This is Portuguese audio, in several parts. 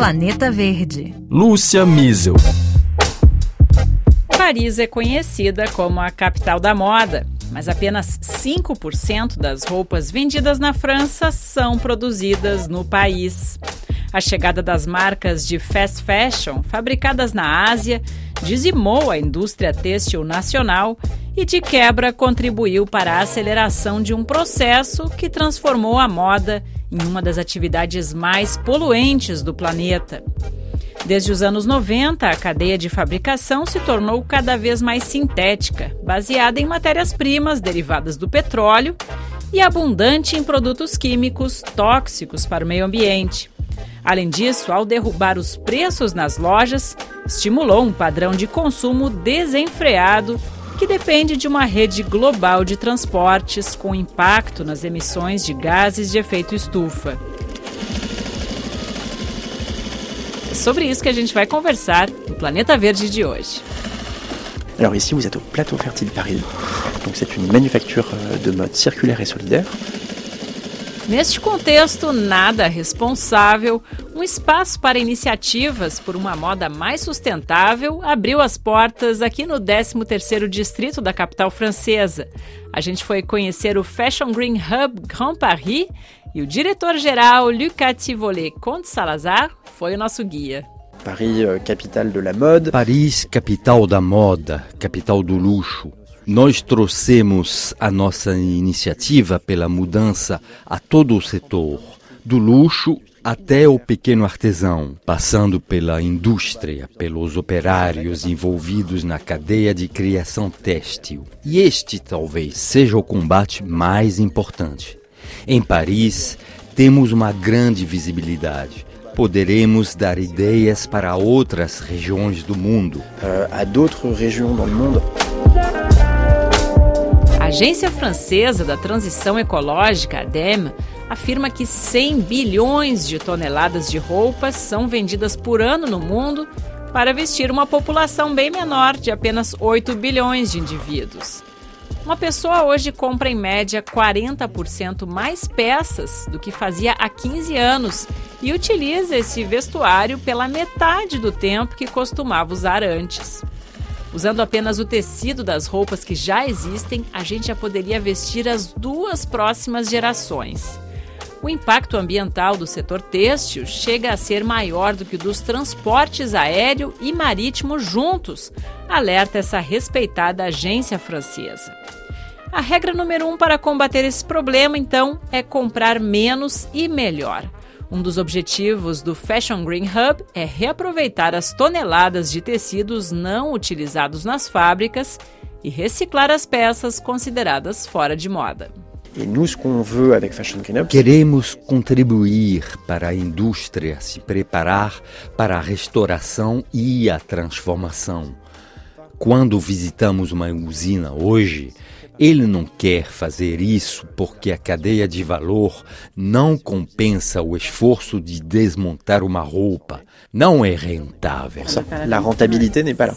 Planeta Verde. Lúcia Miesel. Paris é conhecida como a capital da moda, mas apenas 5% das roupas vendidas na França são produzidas no país. A chegada das marcas de fast fashion fabricadas na Ásia dizimou a indústria têxtil nacional e, de quebra, contribuiu para a aceleração de um processo que transformou a moda em uma das atividades mais poluentes do planeta. Desde os anos 90, a cadeia de fabricação se tornou cada vez mais sintética, baseada em matérias-primas derivadas do petróleo e abundante em produtos químicos tóxicos para o meio ambiente. Além disso, ao derrubar os preços nas lojas, estimulou um padrão de consumo desenfreado que depende de uma rede global de transportes com impacto nas emissões de gases de efeito estufa. É sobre isso que a gente vai conversar no Planeta Verde de hoje. Alors ici, vous êtes au Plateau Fertile Paris. Donc c'est une manufacture euh, de mode circulaire et solidaire. Neste contexto nada responsável, um espaço para iniciativas por uma moda mais sustentável abriu as portas aqui no 13º distrito da capital francesa. A gente foi conhecer o Fashion Green Hub Grand Paris e o diretor-geral Lucas Tivolet Conte Salazar foi o nosso guia. Paris, euh, capitale de la mode. Paris, capital da moda, capital do luxo. Nós trouxemos a nossa iniciativa pela mudança a todo o setor, do luxo até o pequeno artesão, passando pela indústria, pelos operários envolvidos na cadeia de criação têxtil. E este talvez seja o combate mais importante. Em Paris, temos uma grande visibilidade. Poderemos dar ideias para outras regiões do mundo. Euh, à d'autres régions dans le monde. A Agência Francesa da Transição Ecológica, ADEME, afirma que 100 bilhões de toneladas de roupas são vendidas por ano no mundo para vestir uma população bem menor de apenas 8 bilhões de indivíduos. Uma pessoa hoje compra em média 40% mais peças do que fazia há 15 anos e utiliza esse vestuário pela metade do tempo que costumava usar antes. Usando apenas o tecido das roupas que já existem, a gente já poderia vestir as duas próximas gerações. O impacto ambiental do setor têxtil chega a ser maior do que o dos transportes aéreo e marítimo juntos, alerta essa respeitada agência francesa. A regra número um para combater esse problema, então, é comprar menos e melhor. Um dos objetivos do Fashion Green Hub é reaproveitar as toneladas de tecidos não utilizados nas fábricas e reciclar as peças consideradas fora de moda. Queremos contribuir para a indústria se preparar para a restauração e a transformação. Quando visitamos uma usina hoje, ele não quer fazer isso porque a cadeia de valor não compensa o esforço de desmontar uma roupa. Não é rentável. la rentabilité n'est pas là.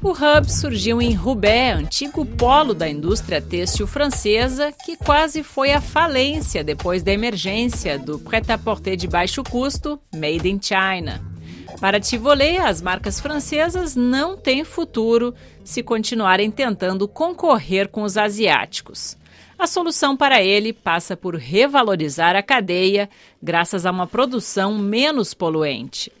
O Hub surgiu em Roubaix, antigo polo da indústria têxtil francesa, que quase foi à falência depois da emergência do prêt-à-porter de baixo custo, Made in China. Para Tivolet, as marcas francesas não têm futuro se continuarem tentando concorrer com os asiáticos. A solução para ele passa por revalorizar a cadeia graças a uma produção menos poluente.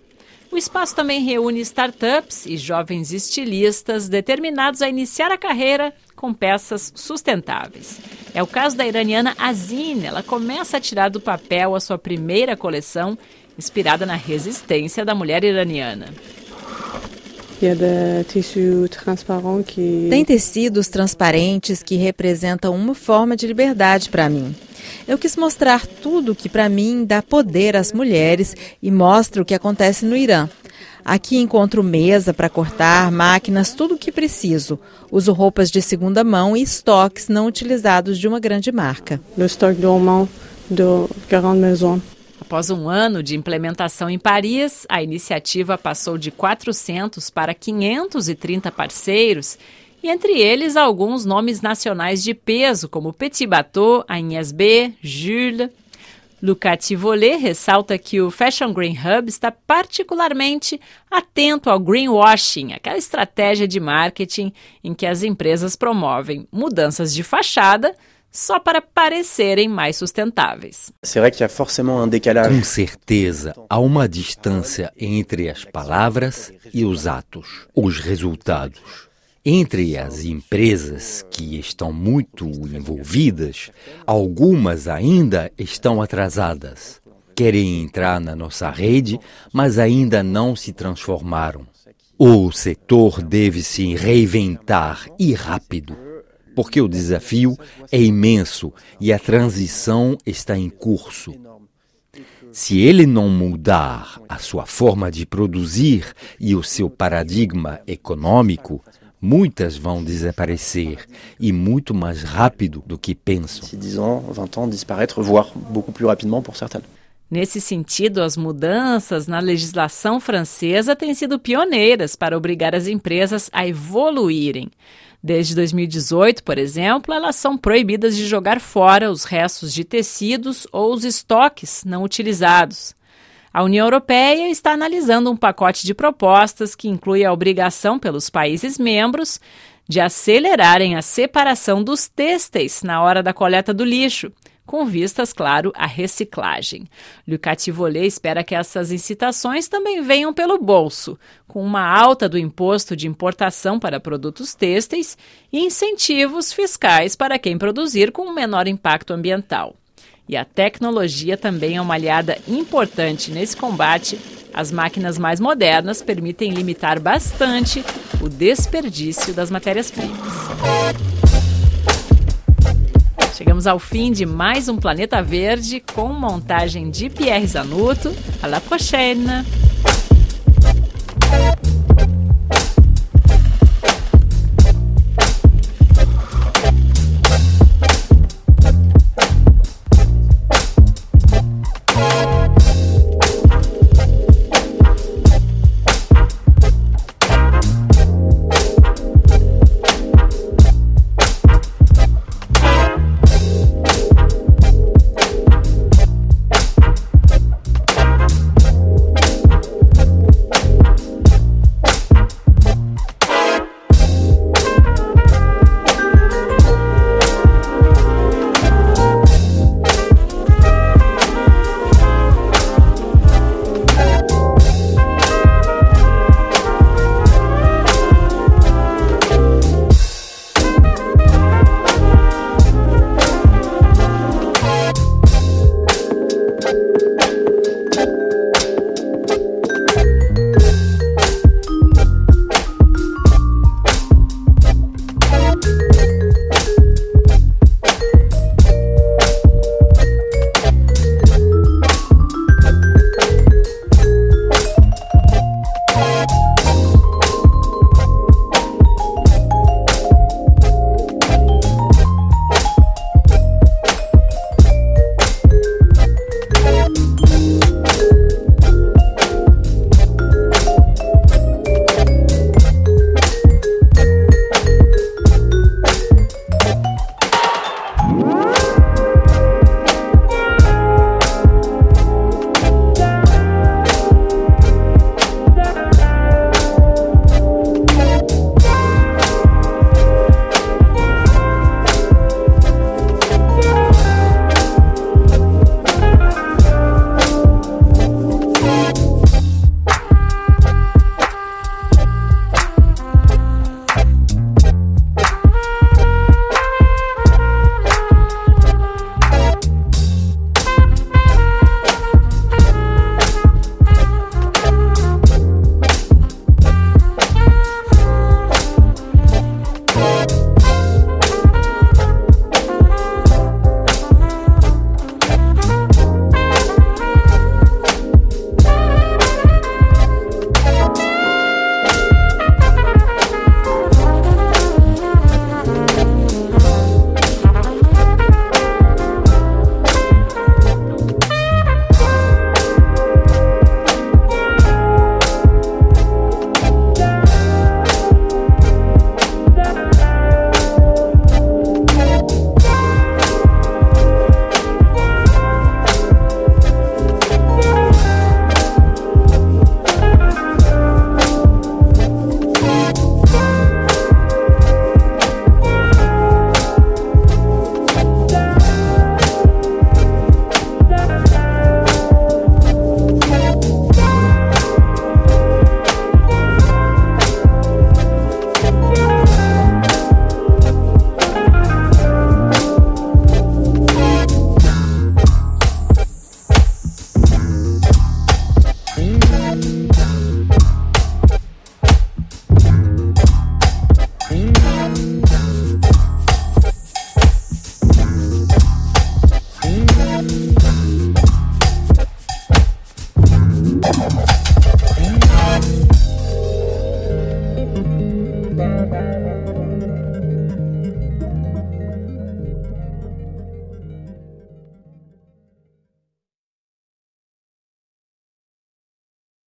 O espaço também reúne startups e jovens estilistas determinados a iniciar a carreira com peças sustentáveis. É o caso da iraniana Azine. Ela começa a tirar do papel a sua primeira coleção, inspirada na resistência da mulher iraniana. Qui... Tem tecidos transparentes que representam uma forma de liberdade para mim. Eu quis mostrar tudo que para mim dá poder às mulheres e mostra o que acontece no Irã. Aqui encontro mesa para cortar, máquinas, tudo o que preciso. Uso roupas de segunda mão e estoques não utilizados de uma grande marca. Le stock dormant de grande maison. Após um ano de implementação em Paris, a iniciativa passou de 400 para 530 parceiros e entre eles alguns nomes nacionais de peso, como Petit Bateau, Agnès B, Jules. Lucati Volé ressalta que o Fashion Green Hub está particularmente atento ao greenwashing, aquela estratégia de marketing em que as empresas promovem mudanças de fachada só para parecerem mais sustentáveis. Com certeza, há uma distância entre as palavras e os atos, os resultados. Entre as empresas que estão muito envolvidas, algumas ainda estão atrasadas. Querem entrar na nossa rede, mas ainda não se transformaram. O setor deve se reinventar e rápido porque o desafio é imenso e a transição está em curso. Se ele não mudar a sua forma de produzir e o seu paradigma econômico, muitas vão desaparecer e muito mais rápido do que pensam. Se 10 ans, 20 ans, disparaître, voire beaucoup plus rapidement pour certaines. Nesse sentido, as mudanças na legislação francesa têm sido pioneiras para obrigar as empresas a evoluírem. Desde 2018, por exemplo, elas são proibidas de jogar fora os restos de tecidos ou os estoques não utilizados. A União Europeia está analisando um pacote de propostas que inclui a obrigação pelos países membros de acelerarem a separação dos têxteis na hora da coleta do lixo com vistas, claro, à reciclagem. Lucati Volé espera que essas incitações também venham pelo bolso, com uma alta do imposto de importação para produtos têxteis e incentivos fiscais para quem produzir com um menor impacto ambiental. E a tecnologia também é uma aliada importante nesse combate. As máquinas mais modernas permitem limitar bastante o desperdício das matérias-primas. Chegamos ao fim de mais um Planeta Verde com montagem de Pierre Zanuto. À la prochaine!